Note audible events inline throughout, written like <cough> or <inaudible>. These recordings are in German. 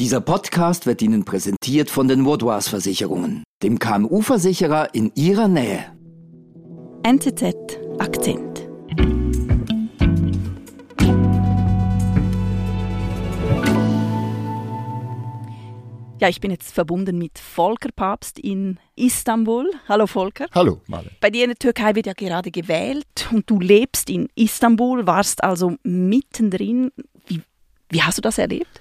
Dieser Podcast wird Ihnen präsentiert von den Vaudois Versicherungen, dem KMU-Versicherer in Ihrer Nähe. NZZ Akzent. Ja, ich bin jetzt verbunden mit Volker Papst in Istanbul. Hallo Volker. Hallo, Male. Bei dir in der Türkei wird ja gerade gewählt und du lebst in Istanbul, warst also mittendrin. Wie, wie hast du das erlebt?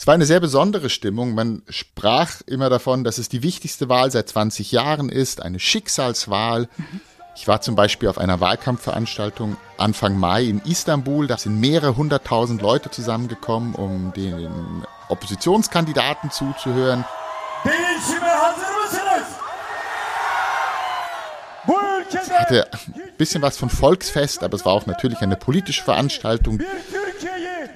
Es war eine sehr besondere Stimmung. Man sprach immer davon, dass es die wichtigste Wahl seit 20 Jahren ist, eine Schicksalswahl. Ich war zum Beispiel auf einer Wahlkampfveranstaltung Anfang Mai in Istanbul. Da sind mehrere hunderttausend Leute zusammengekommen, um den Oppositionskandidaten zuzuhören. Es hatte ein bisschen was von Volksfest, aber es war auch natürlich eine politische Veranstaltung.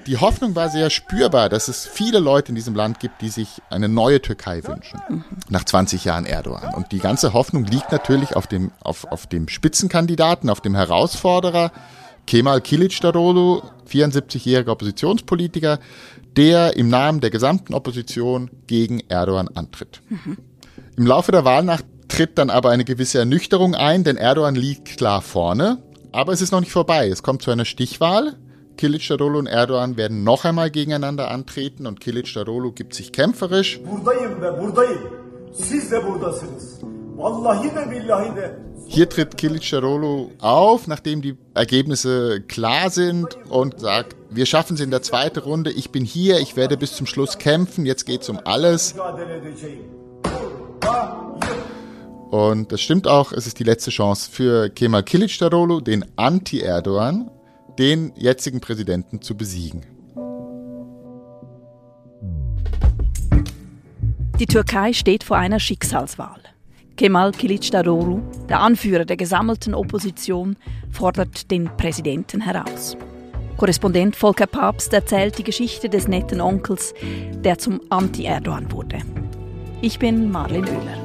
Die Hoffnung war sehr spürbar, dass es viele Leute in diesem Land gibt, die sich eine neue Türkei wünschen, nach 20 Jahren Erdogan. Und die ganze Hoffnung liegt natürlich auf dem, auf, auf dem Spitzenkandidaten, auf dem Herausforderer, Kemal Kilicdaroglu, 74-jähriger Oppositionspolitiker, der im Namen der gesamten Opposition gegen Erdogan antritt. Mhm. Im Laufe der Wahlnacht tritt dann aber eine gewisse Ernüchterung ein, denn Erdogan liegt klar vorne. Aber es ist noch nicht vorbei. Es kommt zu einer Stichwahl. Kilic Darolo und Erdogan werden noch einmal gegeneinander antreten und Kilic Darolo gibt sich kämpferisch. Hier tritt Kilic Darolo auf, nachdem die Ergebnisse klar sind und sagt, wir schaffen es in der zweiten Runde, ich bin hier, ich werde bis zum Schluss kämpfen, jetzt geht es um alles. Und das stimmt auch, es ist die letzte Chance für Kemal Kilicdaroglu, den Anti-Erdogan, den jetzigen Präsidenten zu besiegen. Die Türkei steht vor einer Schicksalswahl. Kemal Kilicdaroglu, der Anführer der gesammelten Opposition, fordert den Präsidenten heraus. Korrespondent Volker Papst erzählt die Geschichte des netten Onkels, der zum Anti-Erdogan wurde. Ich bin Marlene Müller.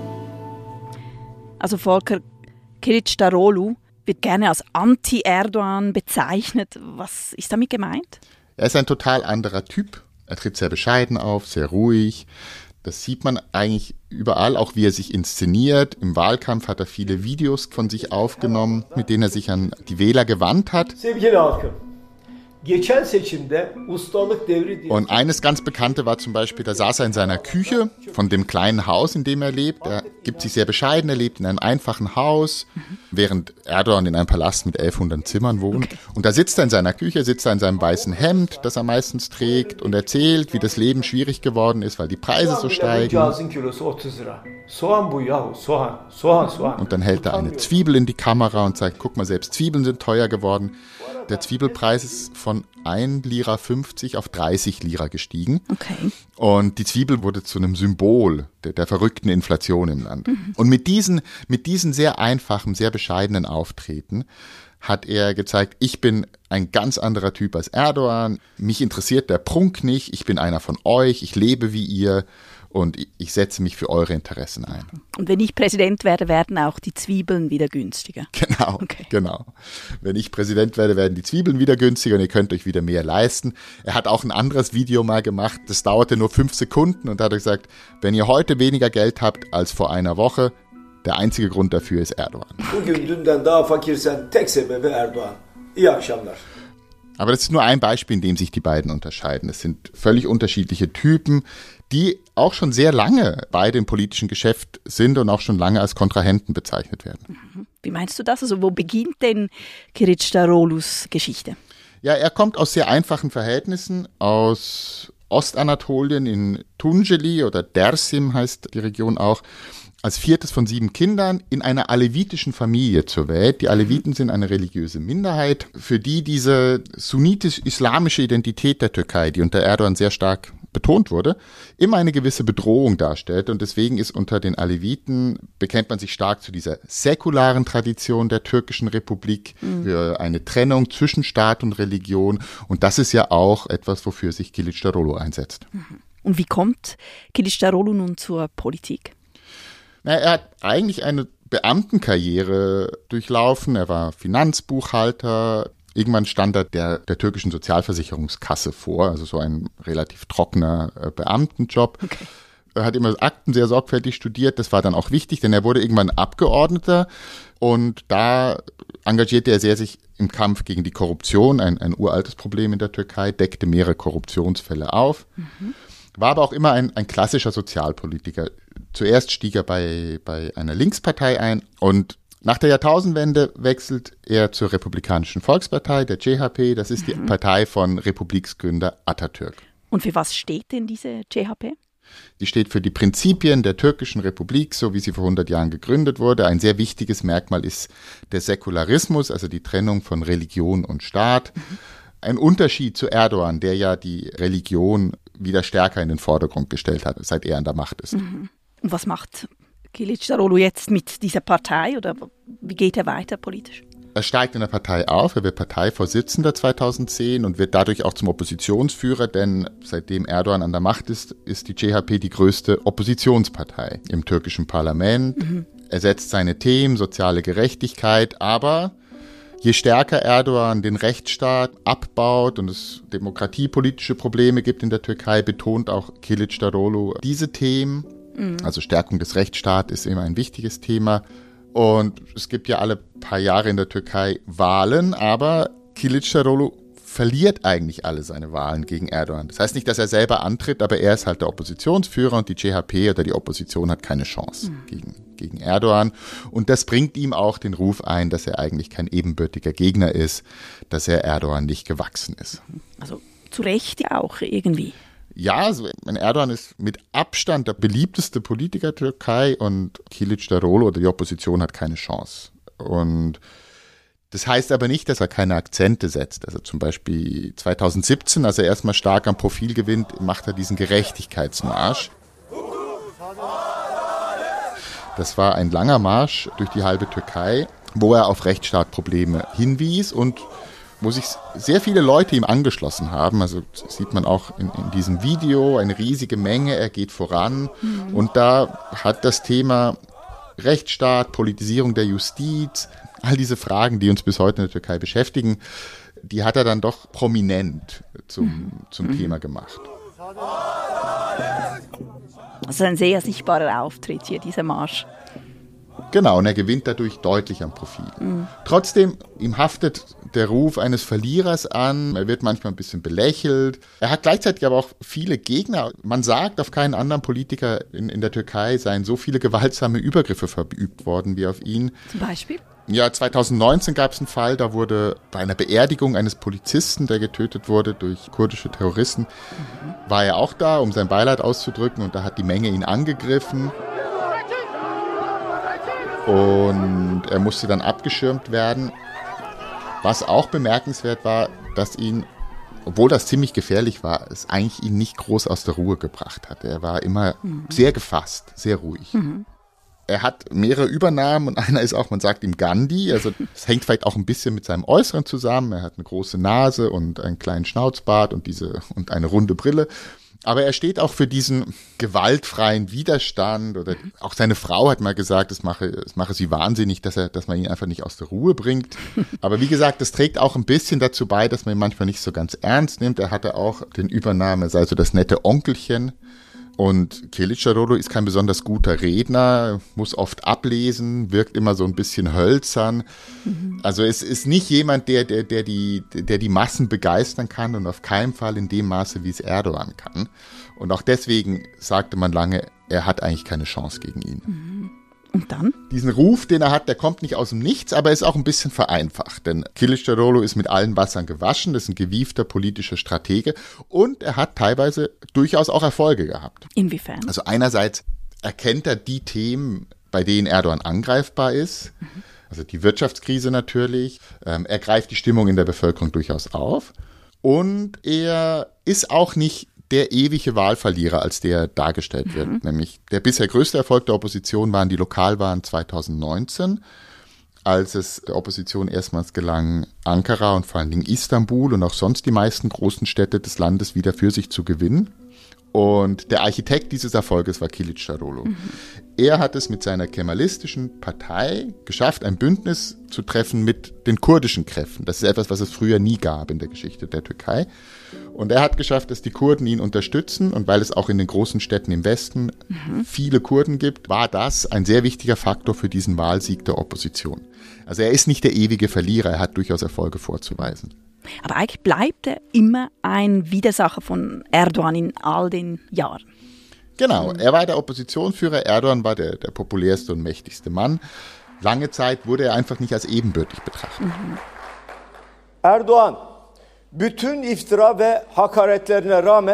Also Volker Kilicdaroglu wird gerne als Anti-Erdogan bezeichnet. Was ist damit gemeint? Er ist ein total anderer Typ. Er tritt sehr bescheiden auf, sehr ruhig. Das sieht man eigentlich überall, auch wie er sich inszeniert. Im Wahlkampf hat er viele Videos von sich aufgenommen, mit denen er sich an die Wähler gewandt hat. Und eines ganz Bekannte war zum Beispiel, da saß er in seiner Küche von dem kleinen Haus, in dem er lebt. Er gibt sich sehr bescheiden, er lebt in einem einfachen Haus, während Erdogan in einem Palast mit 1100 Zimmern wohnt. Okay. Und da sitzt er in seiner Küche, sitzt er in seinem weißen Hemd, das er meistens trägt und erzählt, wie das Leben schwierig geworden ist, weil die Preise so steigen. Und dann hält er eine Zwiebel in die Kamera und sagt, guck mal, selbst Zwiebeln sind teuer geworden. Der Zwiebelpreis ist von 1 Lira 50 auf 30 Lira gestiegen. Okay. Und die Zwiebel wurde zu einem Symbol der, der verrückten Inflation im Land. Mhm. Und mit diesen, mit diesen sehr einfachen, sehr bescheidenen Auftreten hat er gezeigt, ich bin ein ganz anderer Typ als Erdogan. Mich interessiert der Prunk nicht. Ich bin einer von euch. Ich lebe wie ihr und ich setze mich für eure Interessen ein. Und wenn ich Präsident werde, werden auch die Zwiebeln wieder günstiger. <laughs> Genau, okay. genau. Wenn ich Präsident werde, werden die Zwiebeln wieder günstiger und ihr könnt euch wieder mehr leisten. Er hat auch ein anderes Video mal gemacht, das dauerte nur fünf Sekunden und da hat er gesagt, wenn ihr heute weniger Geld habt als vor einer Woche, der einzige Grund dafür ist Erdogan. Aber das ist nur ein Beispiel, in dem sich die beiden unterscheiden. Es sind völlig unterschiedliche Typen, die auch schon sehr lange bei dem politischen Geschäft sind und auch schon lange als Kontrahenten bezeichnet werden. Mhm. Wie meinst du das? Also wo beginnt denn Kilicdarolus Geschichte? Ja, er kommt aus sehr einfachen Verhältnissen, aus Ostanatolien in Tunceli oder Dersim heißt die Region auch, als viertes von sieben Kindern in einer alevitischen Familie zur Welt. Die Aleviten sind eine religiöse Minderheit, für die diese sunnitisch-islamische Identität der Türkei, die unter Erdogan sehr stark betont wurde, immer eine gewisse Bedrohung darstellt. Und deswegen ist unter den Aleviten, bekennt man sich stark zu dieser säkularen Tradition der türkischen Republik, mhm. für eine Trennung zwischen Staat und Religion. Und das ist ja auch etwas, wofür sich Kilic Darolo einsetzt. Mhm. Und wie kommt Kilic Darolo nun zur Politik? Na, er hat eigentlich eine Beamtenkarriere durchlaufen. Er war Finanzbuchhalter, Irgendwann stand er der, der türkischen Sozialversicherungskasse vor, also so ein relativ trockener äh, Beamtenjob. Okay. Er hat immer Akten sehr sorgfältig studiert, das war dann auch wichtig, denn er wurde irgendwann Abgeordneter und da engagierte er sehr sich im Kampf gegen die Korruption, ein, ein uraltes Problem in der Türkei, deckte mehrere Korruptionsfälle auf, mhm. war aber auch immer ein, ein klassischer Sozialpolitiker. Zuerst stieg er bei, bei einer Linkspartei ein und nach der Jahrtausendwende wechselt er zur Republikanischen Volkspartei, der CHP. Das ist mhm. die Partei von Republiksgründer Atatürk. Und für was steht denn diese CHP? Die steht für die Prinzipien der türkischen Republik, so wie sie vor 100 Jahren gegründet wurde. Ein sehr wichtiges Merkmal ist der Säkularismus, also die Trennung von Religion und Staat. Mhm. Ein Unterschied zu Erdogan, der ja die Religion wieder stärker in den Vordergrund gestellt hat, seit er an der Macht ist. Mhm. Und was macht Kilic Darolu jetzt mit dieser Partei oder wie geht er weiter politisch? Er steigt in der Partei auf, er wird Parteivorsitzender 2010 und wird dadurch auch zum Oppositionsführer, denn seitdem Erdogan an der Macht ist, ist die CHP die größte Oppositionspartei im türkischen Parlament. Mhm. Er setzt seine Themen, soziale Gerechtigkeit, aber je stärker Erdogan den Rechtsstaat abbaut und es demokratiepolitische Probleme gibt in der Türkei, betont auch Kilic Darolu diese Themen Mhm. Also Stärkung des Rechtsstaats ist immer ein wichtiges Thema. Und es gibt ja alle paar Jahre in der Türkei Wahlen, aber Kilicdaroglu verliert eigentlich alle seine Wahlen gegen Erdogan. Das heißt nicht, dass er selber antritt, aber er ist halt der Oppositionsführer und die CHP oder die Opposition hat keine Chance mhm. gegen, gegen Erdogan. Und das bringt ihm auch den Ruf ein, dass er eigentlich kein ebenbürtiger Gegner ist, dass er Erdogan nicht gewachsen ist. Also zu Recht auch irgendwie ja, also Erdogan ist mit Abstand der beliebteste Politiker der Türkei und Kilic Darolo oder die Opposition hat keine Chance. Und das heißt aber nicht, dass er keine Akzente setzt. Also zum Beispiel 2017, als er erstmal stark am Profil gewinnt, macht er diesen Gerechtigkeitsmarsch. Das war ein langer Marsch durch die halbe Türkei, wo er auf Rechtsstaatprobleme hinwies und wo sich sehr viele Leute ihm angeschlossen haben. Also sieht man auch in, in diesem Video eine riesige Menge, er geht voran. Mhm. Und da hat das Thema Rechtsstaat, Politisierung der Justiz, all diese Fragen, die uns bis heute in der Türkei beschäftigen, die hat er dann doch prominent zum, mhm. zum mhm. Thema gemacht. Also ein sehr sichtbarer Auftritt hier, dieser Marsch. Genau, und er gewinnt dadurch deutlich am Profil. Mhm. Trotzdem, ihm haftet der Ruf eines Verlierers an. Er wird manchmal ein bisschen belächelt. Er hat gleichzeitig aber auch viele Gegner. Man sagt, auf keinen anderen Politiker in, in der Türkei seien so viele gewaltsame Übergriffe verübt worden wie auf ihn. Zum Beispiel? Ja, 2019 gab es einen Fall, da wurde bei einer Beerdigung eines Polizisten, der getötet wurde durch kurdische Terroristen, mhm. war er auch da, um sein Beileid auszudrücken und da hat die Menge ihn angegriffen. Und er musste dann abgeschirmt werden. Was auch bemerkenswert war, dass ihn, obwohl das ziemlich gefährlich war, es eigentlich ihn nicht groß aus der Ruhe gebracht hat. Er war immer mhm. sehr gefasst, sehr ruhig. Mhm. Er hat mehrere Übernahmen und <laughs> einer ist auch, man sagt ihm Gandhi. Also es hängt vielleicht auch ein bisschen mit seinem Äußeren zusammen. Er hat eine große Nase und einen kleinen Schnauzbart und diese und eine runde Brille. Aber er steht auch für diesen gewaltfreien Widerstand oder auch seine Frau hat mal gesagt, es mache, es mache sie wahnsinnig, dass er, dass man ihn einfach nicht aus der Ruhe bringt. <laughs> Aber wie gesagt, das trägt auch ein bisschen dazu bei, dass man ihn manchmal nicht so ganz ernst nimmt. Er hatte auch den Übernahme, sei so das nette Onkelchen. Und Kilic-Darolo ist kein besonders guter Redner, muss oft ablesen, wirkt immer so ein bisschen hölzern. Mhm. Also es ist nicht jemand, der, der, der, die, der die Massen begeistern kann und auf keinen Fall in dem Maße, wie es Erdogan kann. Und auch deswegen sagte man lange, er hat eigentlich keine Chance gegen ihn. Mhm. Und dann? Diesen Ruf, den er hat, der kommt nicht aus dem Nichts, aber ist auch ein bisschen vereinfacht. Denn Kilicdaroglu ist mit allen Wassern gewaschen, das ist ein gewiefter politischer Stratege und er hat teilweise durchaus auch Erfolge gehabt. Inwiefern? Also einerseits erkennt er die Themen, bei denen Erdogan angreifbar ist. Mhm. Also die Wirtschaftskrise natürlich. Ähm, er greift die Stimmung in der Bevölkerung durchaus auf. Und er ist auch nicht der ewige Wahlverlierer, als der dargestellt wird. Mhm. Nämlich der bisher größte Erfolg der Opposition waren die Lokalwahlen 2019, als es der Opposition erstmals gelang, Ankara und vor allen Dingen Istanbul und auch sonst die meisten großen Städte des Landes wieder für sich zu gewinnen. Und der Architekt dieses Erfolges war Kilic Darolo. Mhm. Er hat es mit seiner kemalistischen Partei geschafft, ein Bündnis zu treffen mit den kurdischen Kräften. Das ist etwas, was es früher nie gab in der Geschichte der Türkei. Und er hat geschafft, dass die Kurden ihn unterstützen. Und weil es auch in den großen Städten im Westen mhm. viele Kurden gibt, war das ein sehr wichtiger Faktor für diesen Wahlsieg der Opposition. Also er ist nicht der ewige Verlierer, er hat durchaus Erfolge vorzuweisen. Aber eigentlich bleibt er immer ein Widersacher von Erdogan in all den Jahren. Genau, er war der Oppositionsführer, Erdogan war der, der populärste und mächtigste Mann. Lange Zeit wurde er einfach nicht als ebenbürtig betrachtet. Mhm. Erdogan,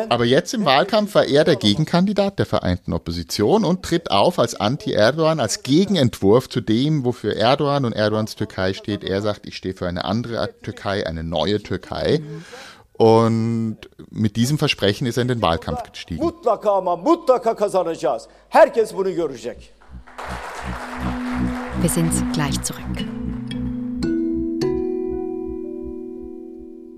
Aber jetzt im Wahlkampf war er der Gegenkandidat der Vereinten Opposition und tritt auf als Anti-Erdogan, als Gegenentwurf zu dem, wofür Erdogan und Erdogans Türkei steht. Er sagt, ich stehe für eine andere Türkei, eine neue Türkei. Und mit diesem Versprechen ist er in den Wahlkampf gestiegen. Wir sind gleich zurück.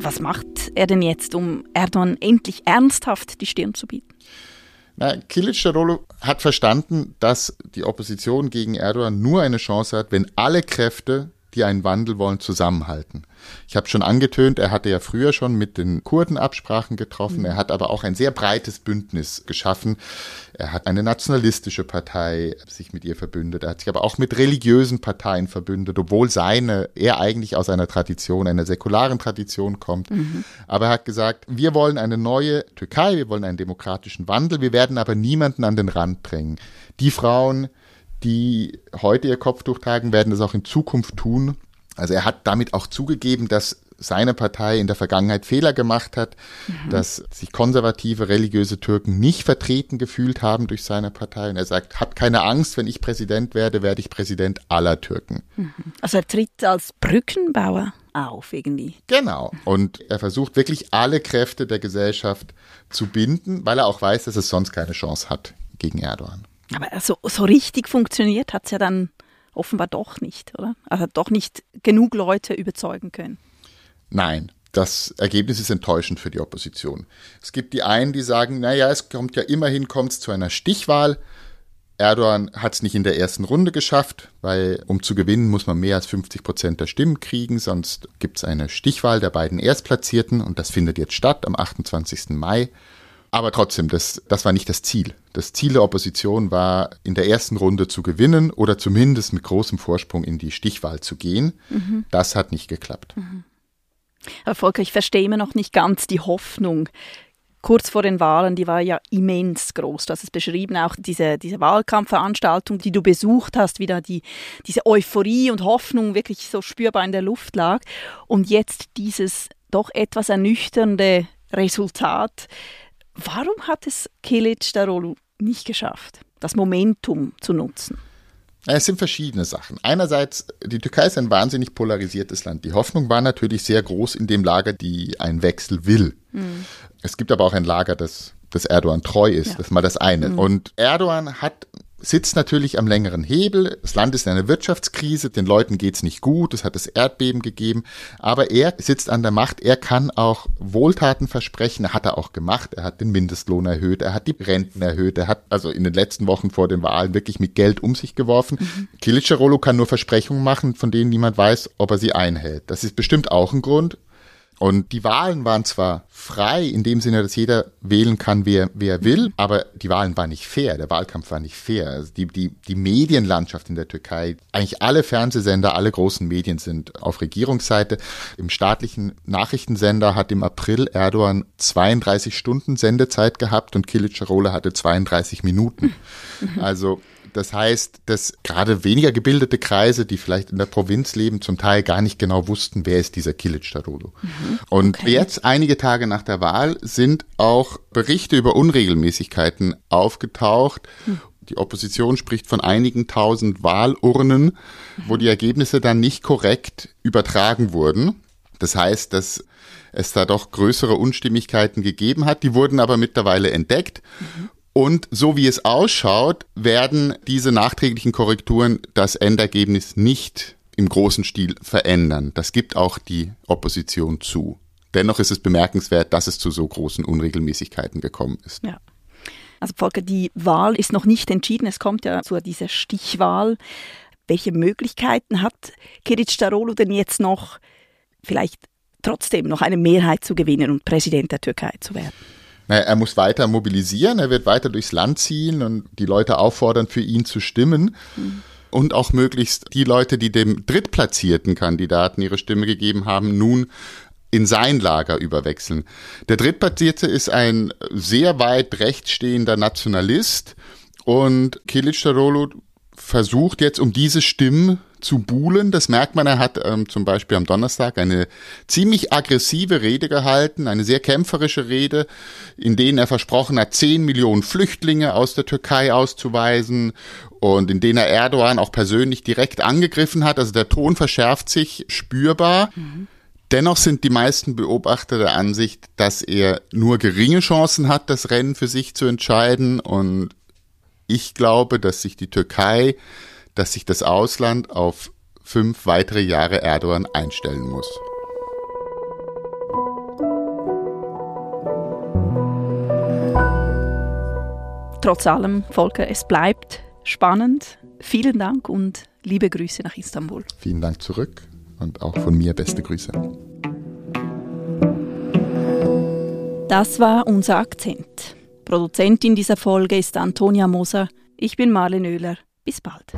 Was macht er denn jetzt, um Erdogan endlich ernsthaft die Stirn zu bieten? Na, Kilic Darolo hat verstanden, dass die Opposition gegen Erdogan nur eine Chance hat, wenn alle Kräfte die einen Wandel wollen, zusammenhalten. Ich habe schon angetönt, er hatte ja früher schon mit den Kurden Absprachen getroffen, er hat aber auch ein sehr breites Bündnis geschaffen. Er hat eine nationalistische Partei sich mit ihr verbündet, er hat sich aber auch mit religiösen Parteien verbündet, obwohl seine, er eigentlich aus einer Tradition, einer säkularen Tradition kommt. Mhm. Aber er hat gesagt, wir wollen eine neue Türkei, wir wollen einen demokratischen Wandel, wir werden aber niemanden an den Rand drängen. Die Frauen, die heute ihr Kopftuch tragen, werden das auch in Zukunft tun. Also er hat damit auch zugegeben, dass seine Partei in der Vergangenheit Fehler gemacht hat, mhm. dass sich konservative religiöse Türken nicht vertreten gefühlt haben durch seine Partei. Und er sagt, habt keine Angst, wenn ich Präsident werde, werde ich Präsident aller Türken. Mhm. Also er tritt als Brückenbauer auf irgendwie. Genau. Und er versucht wirklich alle Kräfte der Gesellschaft zu binden, weil er auch weiß, dass es sonst keine Chance hat gegen Erdogan. Aber so, so richtig funktioniert hat es ja dann offenbar doch nicht, oder? Also doch nicht genug Leute überzeugen können. Nein, das Ergebnis ist enttäuschend für die Opposition. Es gibt die einen, die sagen, naja, es kommt ja immerhin kommt zu einer Stichwahl. Erdogan hat es nicht in der ersten Runde geschafft, weil um zu gewinnen muss man mehr als 50 Prozent der Stimmen kriegen, sonst gibt es eine Stichwahl der beiden Erstplatzierten und das findet jetzt statt am 28. Mai. Aber trotzdem, das, das war nicht das Ziel. Das Ziel der Opposition war, in der ersten Runde zu gewinnen oder zumindest mit großem Vorsprung in die Stichwahl zu gehen. Mhm. Das hat nicht geklappt. Mhm. Herr Volker, ich verstehe immer noch nicht ganz die Hoffnung. Kurz vor den Wahlen, die war ja immens groß. Du hast es beschrieben, auch diese, diese Wahlkampfveranstaltung, die du besucht hast, wieder die, diese Euphorie und Hoffnung wirklich so spürbar in der Luft lag. Und jetzt dieses doch etwas ernüchternde Resultat. Warum hat es Kilic Darolu nicht geschafft, das Momentum zu nutzen? Es sind verschiedene Sachen. Einerseits, die Türkei ist ein wahnsinnig polarisiertes Land. Die Hoffnung war natürlich sehr groß in dem Lager, die einen Wechsel will. Mhm. Es gibt aber auch ein Lager, das, das Erdogan treu ist. Ja. Das ist mal das eine. Mhm. Und Erdogan hat sitzt natürlich am längeren Hebel. Das Land ist in einer Wirtschaftskrise, den Leuten geht's nicht gut, es hat das Erdbeben gegeben, aber er sitzt an der Macht, er kann auch Wohltaten versprechen, hat er auch gemacht, er hat den Mindestlohn erhöht, er hat die Renten erhöht, er hat also in den letzten Wochen vor den Wahlen wirklich mit Geld um sich geworfen. Mhm. Kilic-Rollo kann nur Versprechungen machen, von denen niemand weiß, ob er sie einhält. Das ist bestimmt auch ein Grund, und die Wahlen waren zwar frei, in dem Sinne, dass jeder wählen kann, wer, wer will, aber die Wahlen waren nicht fair, der Wahlkampf war nicht fair. Also die, die, die Medienlandschaft in der Türkei, eigentlich alle Fernsehsender, alle großen Medien sind auf Regierungsseite. Im staatlichen Nachrichtensender hat im April Erdogan 32 Stunden Sendezeit gehabt und Kilic-Rola hatte 32 Minuten. Also das heißt, dass gerade weniger gebildete Kreise, die vielleicht in der Provinz leben, zum Teil gar nicht genau wussten, wer ist dieser Kilic Darulu. Mhm. Und okay. jetzt, einige Tage nach der Wahl, sind auch Berichte über Unregelmäßigkeiten aufgetaucht. Mhm Die Opposition spricht von einigen tausend Wahlurnen, wo die Ergebnisse dann nicht korrekt übertragen wurden. Das heißt, dass es da doch größere Unstimmigkeiten gegeben hat. Die wurden aber mittlerweile entdeckt. Mhm. Und so wie es ausschaut, werden diese nachträglichen Korrekturen das Endergebnis nicht im großen Stil verändern. Das gibt auch die Opposition zu. Dennoch ist es bemerkenswert, dass es zu so großen Unregelmäßigkeiten gekommen ist. Ja. Also Volker, die Wahl ist noch nicht entschieden. Es kommt ja zu dieser Stichwahl. Welche Möglichkeiten hat Kiric Darolo denn jetzt noch, vielleicht trotzdem noch eine Mehrheit zu gewinnen und Präsident der Türkei zu werden? Naja, er muss weiter mobilisieren, er wird weiter durchs Land ziehen und die Leute auffordern, für ihn zu stimmen. Mhm. Und auch möglichst die Leute, die dem drittplatzierten Kandidaten ihre Stimme gegeben haben, nun in sein Lager überwechseln. Der Drittplatzierte ist ein sehr weit rechts stehender Nationalist und Kilic Darolo versucht jetzt um diese Stimmen zu buhlen. Das merkt man, er hat ähm, zum Beispiel am Donnerstag eine ziemlich aggressive Rede gehalten, eine sehr kämpferische Rede, in denen er versprochen hat, 10 Millionen Flüchtlinge aus der Türkei auszuweisen und in denen er Erdogan auch persönlich direkt angegriffen hat. Also der Ton verschärft sich spürbar. Mhm. Dennoch sind die meisten Beobachter der Ansicht, dass er nur geringe Chancen hat, das Rennen für sich zu entscheiden. Und ich glaube, dass sich die Türkei dass sich das Ausland auf fünf weitere Jahre Erdogan einstellen muss. Trotz allem, Volker, es bleibt spannend. Vielen Dank und liebe Grüße nach Istanbul. Vielen Dank zurück und auch von mir beste Grüße. Das war unser Akzent. Produzentin dieser Folge ist Antonia Moser. Ich bin Marlene Oehler. Bis bald.